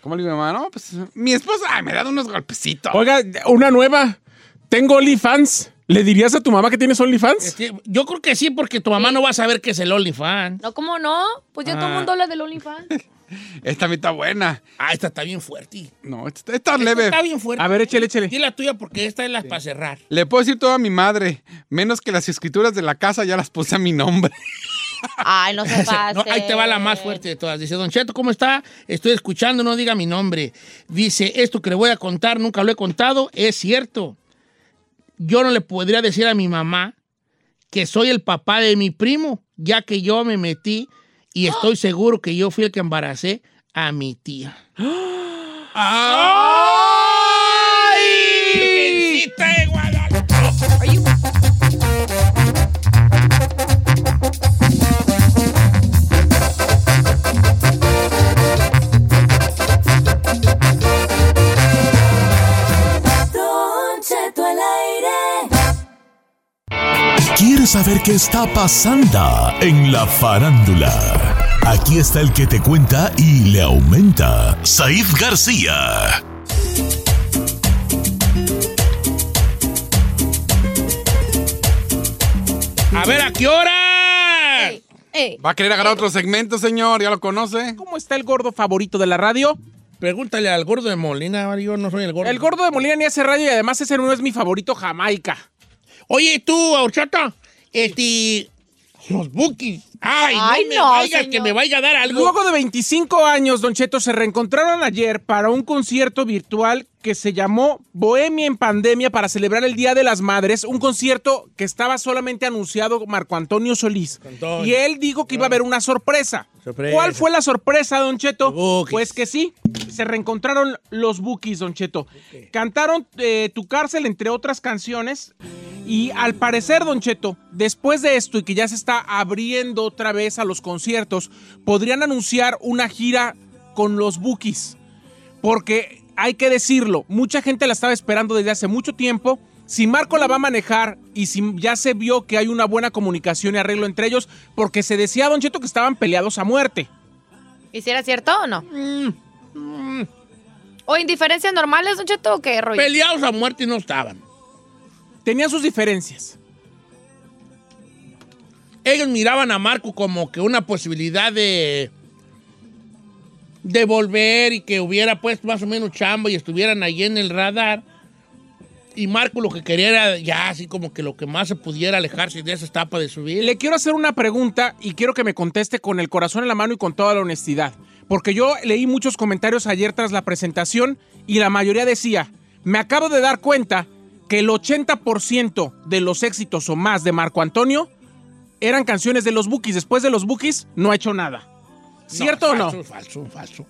¿Cómo le digo mamá? No, pues mi esposo, ay, me ha dado unos golpecitos. Oiga, una nueva. Tengo OnlyFans. ¿Le dirías a tu mamá que tienes OnlyFans? Yo creo que sí, porque tu mamá no va a saber que es el OnlyFans. No, ¿cómo no? Pues ya todo el Ah. mundo habla del OnlyFans. Esta a mí está buena. Ah, esta está bien fuerte. No, esta, Esta leve. está bien fuerte. A ver, échale, échale. Di la tuya porque esta es la para cerrar. Le puedo decir todo a mi madre, menos que las escrituras de la casa ya las puse a mi nombre. Ay, no se pase. No, ahí te va la más fuerte de todas. Dice, Don Cheto, ¿cómo está? Estoy escuchando, no diga mi nombre. Dice, esto que le voy a contar, nunca lo he contado, es cierto. Yo no le podría decir a mi mamá que soy el papá de mi primo, ya que yo me metí y estoy seguro que yo fui el que embaracé a mi tía. ¡Ay! Virgencita de Guadalupe! ¿Quieres saber qué está pasando en la farándula? Aquí está el que te cuenta y le aumenta, Saif García. A ver, ¿a qué hora? Ey, ey. ¿Va a querer agarrar otro segmento, señor? ¿Ya lo conoce? ¿Cómo está el gordo favorito de la radio? Pregúntale al gordo de Molina, yo no soy el gordo. El gordo de Molina ni hace radio y además ese no es mi favorito Jamaica. Oye, tú, Horchata, este, Los bookies. Ay, Ay, no me no, vaya, señor. que me vaya a dar algo. Luego de 25 años, Don Cheto, se reencontraron ayer para un concierto virtual que se llamó Bohemia en Pandemia para celebrar el Día de las Madres, un concierto que estaba solamente anunciado Marco Antonio Solís. Antonio. Y él dijo que iba a haber una sorpresa. Sorpresa. ¿Cuál fue la sorpresa, Don Cheto? Pues que sí, se reencontraron los Bookies, Don Cheto. Cantaron eh, Tu cárcel, entre otras canciones. Y al parecer, Don Cheto, después de esto y que ya se está abriendo otra vez a los conciertos, podrían anunciar una gira con los Bookies. Porque hay que decirlo, mucha gente la estaba esperando desde hace mucho tiempo. Si Marco la va a manejar y si ya se vio que hay una buena comunicación y arreglo entre ellos, porque se decía, Don Cheto, que estaban peleados a muerte. ¿Y si era cierto o no? Mm, ¿O indiferencias normales, Don Cheto, o qué rollo? Peleados a muerte no estaban. Tenían sus diferencias. Ellos miraban a Marco como que una posibilidad de volver y que hubiera puesto más o menos chamba y estuvieran ahí en el radar. Y Marco lo que quería era ya así como que lo que más se pudiera alejarse de esa etapa de su vida. Le quiero hacer una pregunta y quiero que me conteste con el corazón en la mano y con toda la honestidad. Porque yo leí muchos comentarios ayer tras la presentación y la mayoría decía, me acabo de dar cuenta que el 80% de los éxitos o más de Marco Antonio eran canciones de los Bookies. Después de los Bookies no ha hecho nada. ¿Cierto o no? Falso, falso, falso.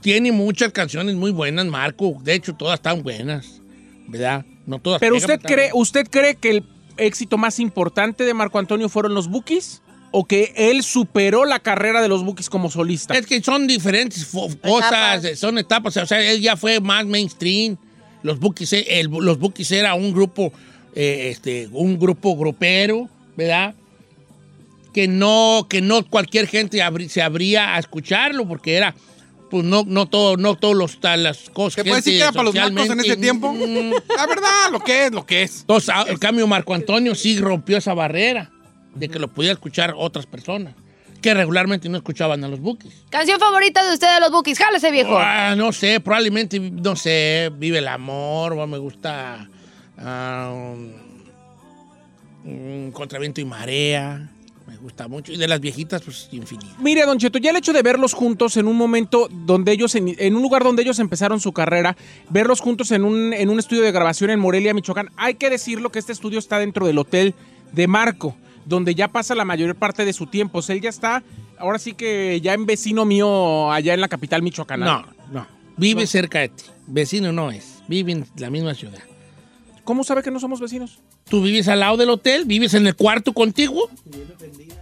Tiene muchas canciones muy buenas, Marco. De hecho, todas están buenas. ¿Verdad? No todas. Pero usted cree, ¿usted cree que el éxito más importante de Marco Antonio fueron los Bookies? ¿O que él superó la carrera de los Bookies como solista? Es que son diferentes cosas, son etapas. O sea, él ya fue más mainstream. Los Bookies, eh, el- los Bookies era un grupo, eh, este, un grupo grupero, ¿verdad? Que no, que no cualquier gente abri- se abría a escucharlo porque era, pues no, no todo, no todos los las cosas. ¿Se puede decir que era para los nacos en ese tiempo? La verdad, lo que es, lo que es. Entonces, a- el cambio Marco Antonio sí rompió esa barrera de que lo podía escuchar otras personas que regularmente no escuchaban a los Bookies. Canción favorita de usted de los Bookies. Jálese, viejo. Ah, no sé, probablemente, no sé, Vive el Amor, o me gusta ah, um, Contra Viento y Marea, me gusta mucho. Y de las viejitas, pues infinito. Mire, Don Cheto, ya el hecho de verlos juntos en un momento donde ellos, en, en un lugar donde ellos empezaron su carrera, verlos juntos en un, en un estudio de grabación en Morelia, Michoacán, hay que decirlo que este estudio está dentro del hotel de Marco, donde ya pasa la mayor parte de su tiempo. O sea, él ya está, ahora sí que ya en vecino mío allá en la capital michoacana. No, no. Vive cerca de ti. Vecino no es. Vive en la misma ciudad. ¿Cómo sabe que no somos vecinos? ¿Tú vives al lado del hotel? ¿Vives en el cuarto contigo?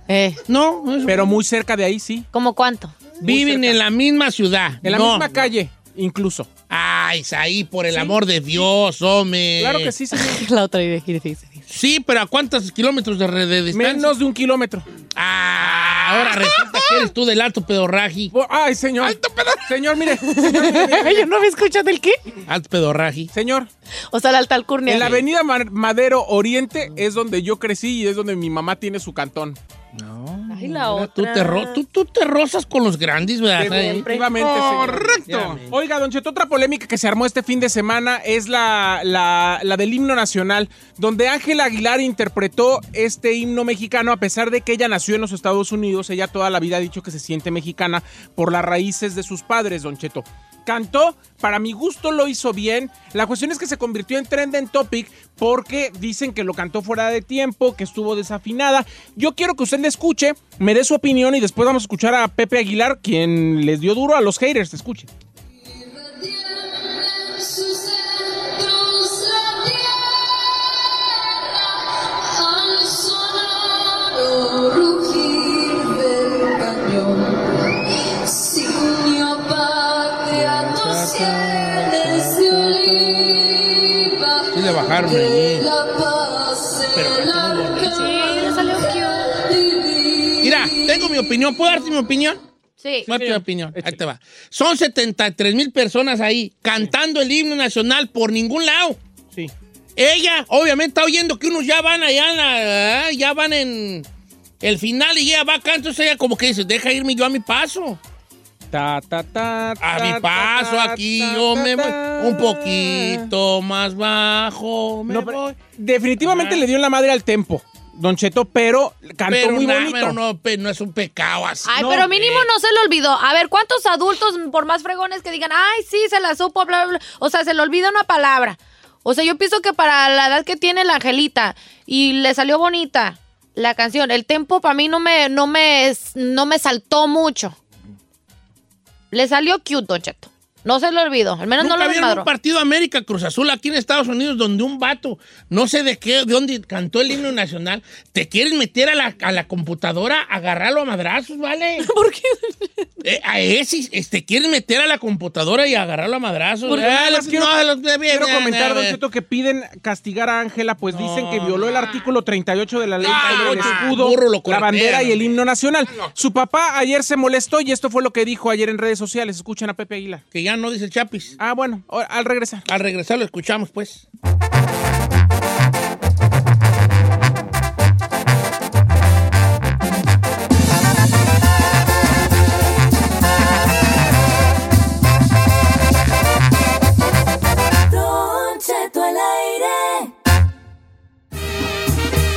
Eh, No, eso- Pero muy cerca de ahí, sí. ¿Cómo cuánto? viven en la misma ciudad. En la No. misma calle, incluso. Ay, ahí por el amor de Dios, hombre. Claro que sí, señor. La otra idea que dice. Sí, pero ¿a cuántos kilómetros de, de distancia? Menos de un kilómetro. Ah, ahora resulta que eres tú del alto pedorraji. Oh, Ay, señor. Señor, mire. Señor, mire. Yo no me escuchan del qué. Alto pedorraji. Señor, O sea, la alta alcurnia. en la avenida Ma- Madero Oriente es donde yo crecí y es donde mi mamá tiene su cantón. Ay, la Mira, otra. Tú te, ro- tú, tú te rozas con los grandes, ¿verdad? Definitivamente, señor. Correcto. Oiga, Don Cheto, otra polémica que se armó este fin de semana es la, la, la del himno nacional, donde Ángela Aguilar interpretó este himno mexicano, a pesar de que ella nació en los Estados Unidos, ella toda la vida ha dicho que se siente mexicana por las raíces de sus padres, Don Cheto. Cantó, para mi gusto lo hizo bien. La cuestión es que se convirtió en trending topic porque dicen que lo cantó fuera de tiempo, que estuvo desafinada. Yo quiero que usted le escuche, me dé su opinión y después vamos a escuchar a Pepe Aguilar, quien les dio duro a los haters. Escuche. sus Sí le bajaron paz Pero. Sí, le salió Mira, tengo mi opinión. ¿Puedo darte mi opinión? Sí. Darte mi opinión. Ahí te va. Son 73 mil personas ahí cantando el himno nacional por ningún lado. Sí. Ella, obviamente, está oyendo que unos ya van allá, en la- ah, ya van en el final y ella va acá. Entonces ella como que dice, deja irme yo a mi paso. Ta, ta, ta, A mi paso ta, aquí ta, yo ta, me voy ta. un poquito más bajo. Me No, pero voy. definitivamente le dio en la madre al tempo. Don Cheto, pero cantó Pero muy na- bonito. pero no, pe- no es un pecado así. Ay, No, pero mínimo no se le olvidó. A ver, ¿cuántos adultos, por más fregones que digan, ay, sí, se la supo, bla, bla, bla? O sea, se le olvida una palabra. O sea, yo pienso que para la edad que tiene la Angelita y le salió bonita la canción, el tempo para mí no me, no me, no me saltó mucho. Le salió cute, Don. No se le olvidó. Al menos Nunca no lo desmadró. un partido América Cruz Azul aquí en Estados Unidos donde un vato, no sé de qué, de dónde cantó el himno nacional, te quieren meter a la, a la computadora, agarrarlo a madrazos, ¿vale? ¿Por qué? Eh, a ese, eh, te quieren meter a la computadora y agarrarlo a madrazos. Porque Ah, los- quiero, no, los- bien, quiero bien, comentar, Don. Cheto, que piden castigar a Ángela, pues dicen que violó el artículo 38 de la ley Ah, sobre el no, escudo, burro lo la bandera y el himno nacional. Su papá ayer se molestó y esto fue lo que dijo ayer en redes sociales. Escuchen a Pepe Aguilar. Que ya no dice el Chapis. Ah, bueno, al regresar. Al regresar lo escuchamos, pues.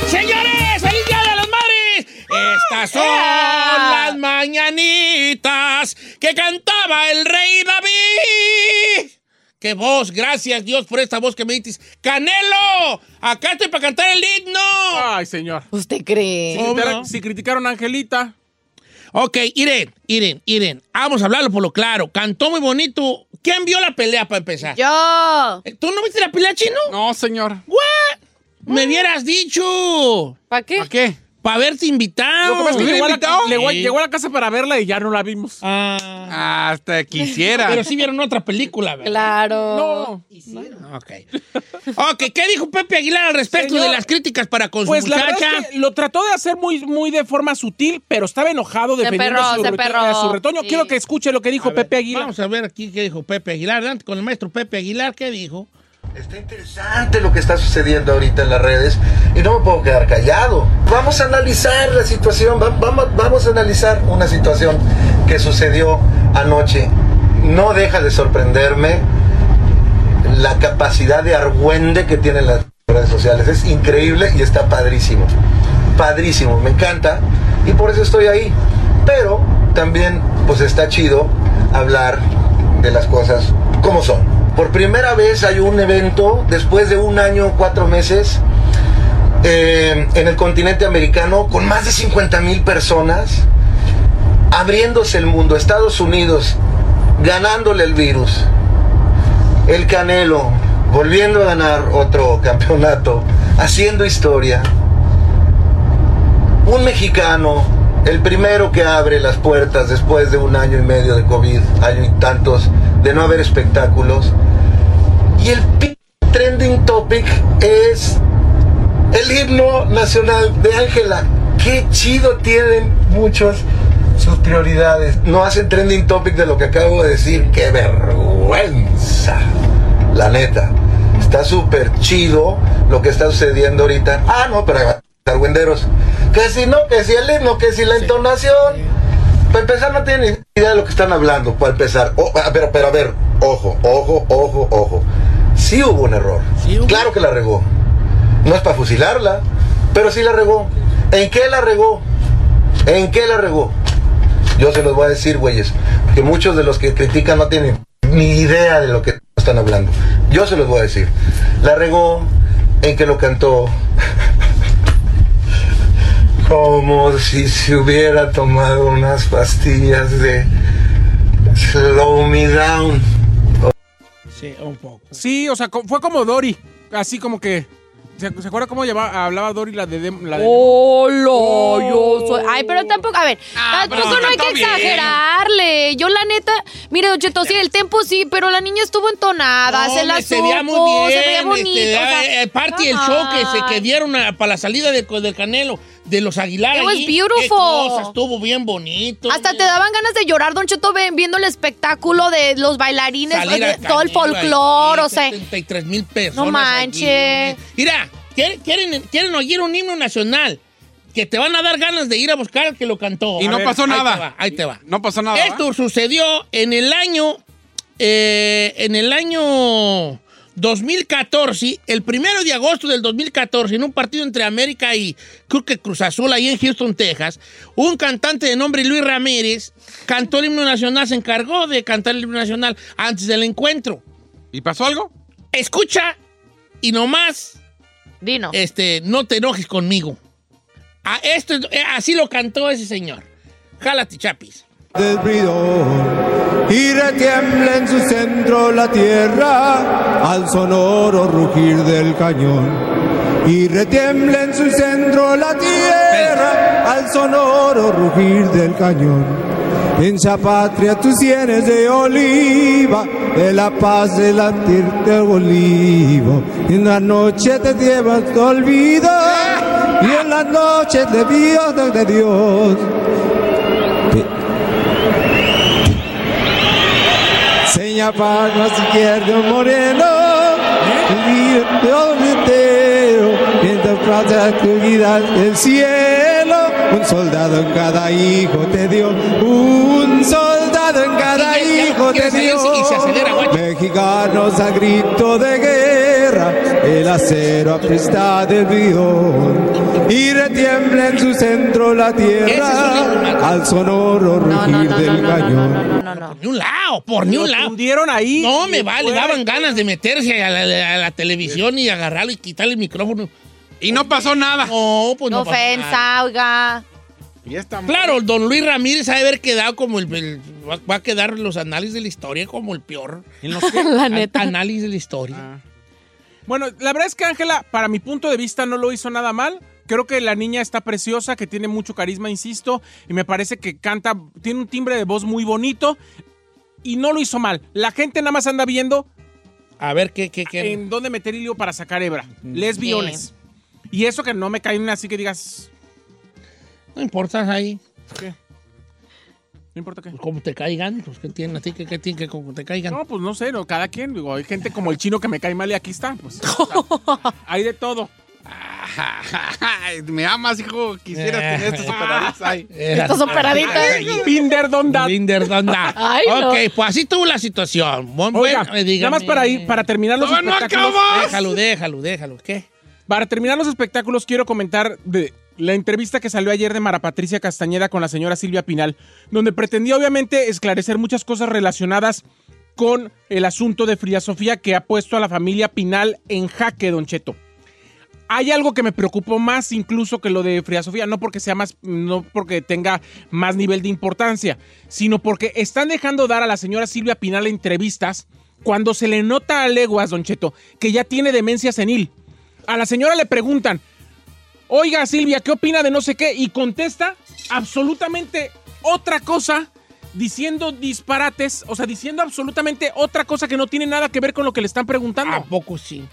Señores, feliz día de las madres. Estas son las mañanitas que cantaba Qué voz, gracias Dios por esta voz que me dices. Canelo, acá estoy para cantar el himno. Ay, señor. ¿Usted cree? Si, ¿Cómo criticaron- no? si criticaron a Angelita, Ok, Iren, Iren, Iren. Vamos a hablarlo por lo claro. Cantó muy bonito. ¿Quién vio la pelea para empezar? Yo. Eh, ¿Tú no viste la pelea, chino? No, señor. ¿What? Me hubieras dicho. ¿Para qué? ¿Para qué? Para haberte invitado. lo que pasa es que ¿Me llegó a, la, invitó? llegó- Sí. llegó a la casa para verla y ya no la vimos. Ah, Hasta quisiera. pero sí vieron otra película, ¿verdad? Claro. No. Ok. Ok, ¿qué dijo Pepe Aguilar al respecto Señor, de las críticas para con Pues su la verdad muchacha? es que lo trató de hacer muy, muy de forma sutil, pero estaba enojado perró, a, su se reto- perró. a su retoño. Sí. Quiero que escuche lo que dijo A ver, Pepe Aguilar. Vamos a ver aquí qué dijo Pepe Aguilar. Adelante con el maestro Pepe Aguilar, ¿qué dijo? Está interesante lo que está sucediendo ahorita en las redes y no me puedo quedar callado. Vamos a analizar la situación, va- vamos, vamos a analizar una situación que sucedió anoche. No deja de sorprenderme la capacidad de argüende que tienen las redes sociales. Es increíble y está padrísimo. Padrísimo, me encanta y por eso estoy ahí. Pero también pues está chido hablar de las cosas como son. Por primera vez hay un evento después de un año, cuatro meses, eh, en el continente americano con más de 50 mil personas, abriéndose el mundo, Estados Unidos ganándole el virus, el Canelo volviendo a ganar otro campeonato, haciendo historia, un mexicano, el primero que abre las puertas después de un año y medio de COVID, año y tantos de no haber espectáculos. Y el trending topic es el himno nacional de Ángela. Qué chido tienen muchos sus prioridades. No hacen trending topic de lo que acabo de decir. Qué vergüenza. La neta. Está súper chido lo que está sucediendo ahorita. Ah, no, pero argüenderos. Que si no, que si el himno, que si la entonación. Para empezar, no tienen ni idea de lo que están hablando. Para empezar. Oh, pero, pero a ver, ojo, ojo, ojo, ojo. Sí hubo un error. Claro que la regó. No es para fusilarla, pero sí la regó. ¿En qué la regó? ¿En qué la regó? Yo se los voy a decir, güeyes, porque muchos de los que critican no tienen ni idea de lo que están hablando. Yo se los voy a decir. La regó en que lo cantó como si se hubiera tomado unas pastillas de slow me down. Sí, un poco. Sí, o sea, fue como Dory. Así como que. ¿Se, se acuerda cómo llamaba- hablaba Dory la de. La de- Hola, yo soy. Ay, pero tampoco, a ver, Ah, tampoco no hay que bien. exagerarle. Yo, la neta, mire, Don Cheto, sí, el tempo sí, pero la niña estuvo entonada, se la se veía muy bien. se veía bonito. este, o sea, eh, eh, parte del show que, se, que dieron a- para la salida de, del Canelo, de los Aguilar. It was allí. beautiful. Qué cosa, estuvo bien bonito. Hasta te daban ganas de llorar, Don Cheto, viendo el espectáculo de los bailarines, Salir de- todo el folclore, o sea. 73 mil personas. No manches. Mira, ¿quieren, quieren, quieren oír un himno nacional que te van a dar ganas de ir a buscar al que lo cantó. Y A no pasó ahí nada. te va, ahí te va. No pasó nada. Esto sucedió en el año, eh, en el año 2014, el primero de agosto del 2014, en un partido entre América y creo que Cruz Azul, ahí en Houston, Texas, un cantante de nombre Luis Ramírez cantó el himno nacional, se encargó de cantar el himno nacional antes del encuentro. ¿Y pasó algo? Escucha y nomás, Dino. este, no te enojes conmigo. A esto, es- eh, así lo cantó ese señor. Jálate, chapis. del bridón y retiembla en su centro la tierra al sonoro rugir del cañón. Y retiembla en su centro la tierra al sonoro rugir del cañón. Esa patria tus sienes de oliva de la paz de latir del olivo. En la noche te llevas tu olvido y en la noche de Dios de Dios Seña palmas izquierdo moreno, entero, mientras plata actividad del cielo, un soldado en cada hijo te dio, un soldado en cada hijo te dio. Mexicanos a grito de guerra, el acero apresta del bidón, y retiembla en su centro la tierra, al sonoro rugir del cañón. Por ni un lado, por ni un lado. fundieron ahí. No, me vale, fuera. daban ganas de meterse a la, a la televisión y agarrarlo y quitarle el micrófono. Y no pasó nada. No, pues No no. nada. ofensa, oiga. Y esta Claro, don Luis Ramírez ha de haber quedado como el, el- va- a quedar los análisis de la historia como el peor. ¿En los? La neta. Análisis de la historia. Ah. Bueno, la verdad es que Ángela, para mi punto de vista, no lo hizo nada mal. Creo que la niña está preciosa, que tiene mucho carisma, insisto, y me parece que canta, tiene un timbre de voz muy bonito y no lo hizo mal. La gente nada más anda viendo A ver qué, qué, qué. en dónde meter hilo para sacar hebra. Lesbiones. Y eso que no me caen así que digas, No importa ahí. ¿qué? No importa qué. Pues como te caigan, pues que tienen así que, que tienen que como te caigan. No, pues no sé, no, cada quien. Digo, hay gente como el chino que me cae mal y aquí está. Pues, hay de todo. Me amas, hijo. Quisieras tener estos operaditos ahí. Estos operaditos. Binder Donda. Binder Donda. Ay, no. Ok, pues así tuvo la situación. Buen- Oiga, bueno, eh, nada más para ir, para terminar los ¡No, no espectáculos. acabas! Déjalo, déjalo, déjalo. ¿Qué? Para terminar los espectáculos, quiero comentar de la entrevista que salió ayer de Mara Patricia Castañeda con la señora Silvia Pinal, donde pretendía obviamente esclarecer muchas cosas relacionadas con el asunto de Frida Sofía que ha puesto a la familia Pinal en jaque, Don Cheto. Hay algo que me preocupó más incluso que lo de Frida Sofía, no porque sea más, no porque tenga más nivel de importancia, sino porque están dejando dar a la señora Silvia Pinal entrevistas cuando se le nota a leguas, Don Cheto, que ya tiene demencia senil. A la señora le preguntan, oiga Silvia, ¿qué opina de no sé qué? Y contesta absolutamente otra cosa, diciendo disparates, o sea, diciendo absolutamente otra cosa que no tiene nada que ver con lo que le están preguntando. ¿A poco sí?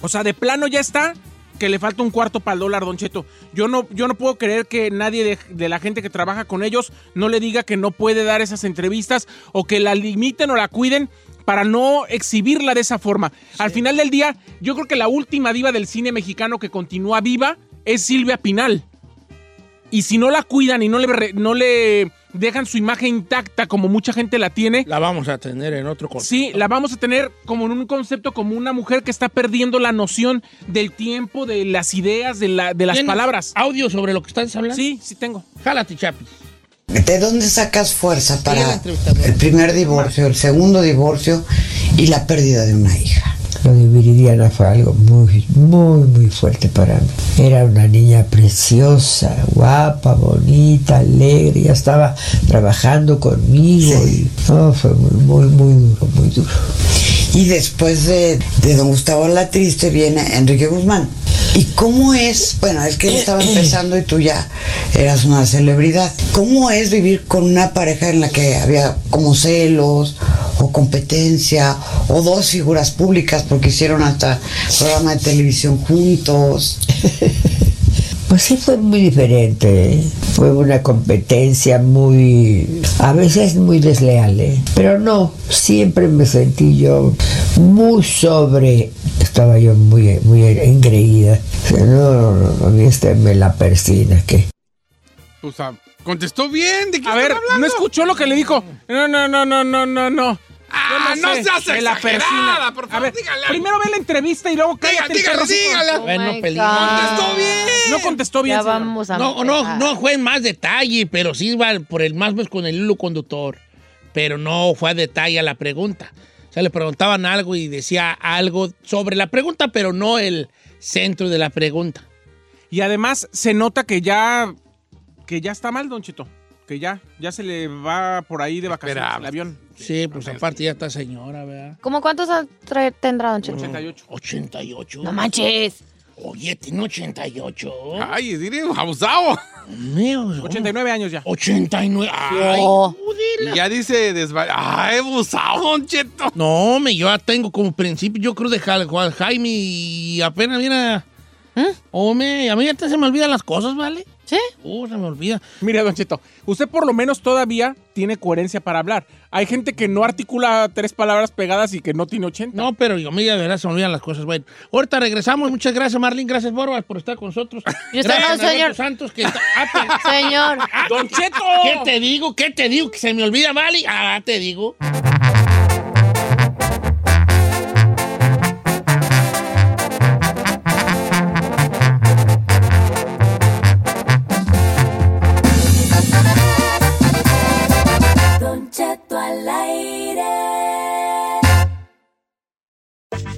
O sea, de plano ya está que le falta un cuarto para el dólar, Don Cheto. Yo no, yo no puedo creer que nadie de, de la gente que trabaja con ellos no le diga que no puede dar esas entrevistas o que la limiten o la cuiden para no exhibirla de esa forma. Al final del día, yo creo que la última diva del cine mexicano que continúa viva es Silvia Pinal. Y si no la cuidan y no le, no le dejan su imagen intacta como mucha gente la tiene, La vamos a tener en otro concepto. Sí, la vamos a tener como en un concepto como una mujer que está perdiendo la noción del tiempo, de las ideas, de, la, de las ¿Tienes palabras. ¿Audio sobre lo que estás hablando? Sí, sí tengo. Jálate, Chapis. ¿De dónde sacas fuerza para el primer divorcio, el segundo divorcio y la pérdida de una hija? Lo de Viridiana fue algo muy, muy, muy fuerte para mí. Era una niña preciosa, guapa, bonita, alegre, ya estaba trabajando conmigo y no, fue muy, muy, muy duro, muy duro. Y después de, de Don Gustavo La Triste viene Enrique Guzmán. ¿Y cómo es? Bueno, es que él estaba empezando y tú ya eras una celebridad. ¿Cómo es vivir con una pareja en la que había como celos o competencia o dos figuras públicas porque hicieron hasta programa de televisión juntos? Pues sí fue muy diferente, ¿eh? fue una competencia muy, a veces muy desleal, ¿eh? pero no, siempre me sentí yo muy sobre, estaba yo muy, muy engreída, O sea, no, no, no, a mí este me la persina, que O sea, contestó bien. ¿De qué A ver, hablando? ¿no escuchó lo que le dijo? No, no, no, no, no, no, no. Ah, no seas de la exagerada, persona. por A favor, ver, dígale. primero ve la entrevista y luego cállate el dígale. Bueno, peligro. God. Contestó bien. No contestó bien. Ya señor. vamos a No, no, no fue en más detalle, pero sí va por el más pues, con el hilo conductor. Pero no fue a detalle a la pregunta. O sea, le preguntaban algo y decía algo sobre la pregunta, pero no el centro de la pregunta. Y además se nota que ya que ya está mal, Don Chito. Que ya, ya se le va por ahí de vacaciones el avión. Sí, pues aparte ya está señora, ¿verdad? ¿Cómo cuántos tendrá, Don Cheto? 88. 88. No manches. Oye, tiene 88. Ay, diré, abusado. Mío, 89 años ya. 89. Ay, Oh. Y ya dice desva... Ay, abusado, Don Cheto. No, me, yo ya tengo como principio, yo creo de Jaime y apenas viene. ¿Eh? Hombre, a mí ya te se me olvidan las cosas, ¿vale? ¿Sí? Uh, se me olvida. Mire, Don Cheto, usted por lo menos todavía tiene coherencia para hablar. Hay gente que no articula tres palabras pegadas y que no tiene 80. No, pero yo a mí de verdad se me olvidan las cosas. Bueno, ahorita regresamos. Muchas gracias, Marlene. Gracias, Borbas, por estar con nosotros. Y usted Gracias, no, señor. Santos, que... Ah, te- Señor. ¡Don Cheto! ¿Qué te digo? ¿Qué te digo? Que se me olvida, ¿vale? Ah, te digo.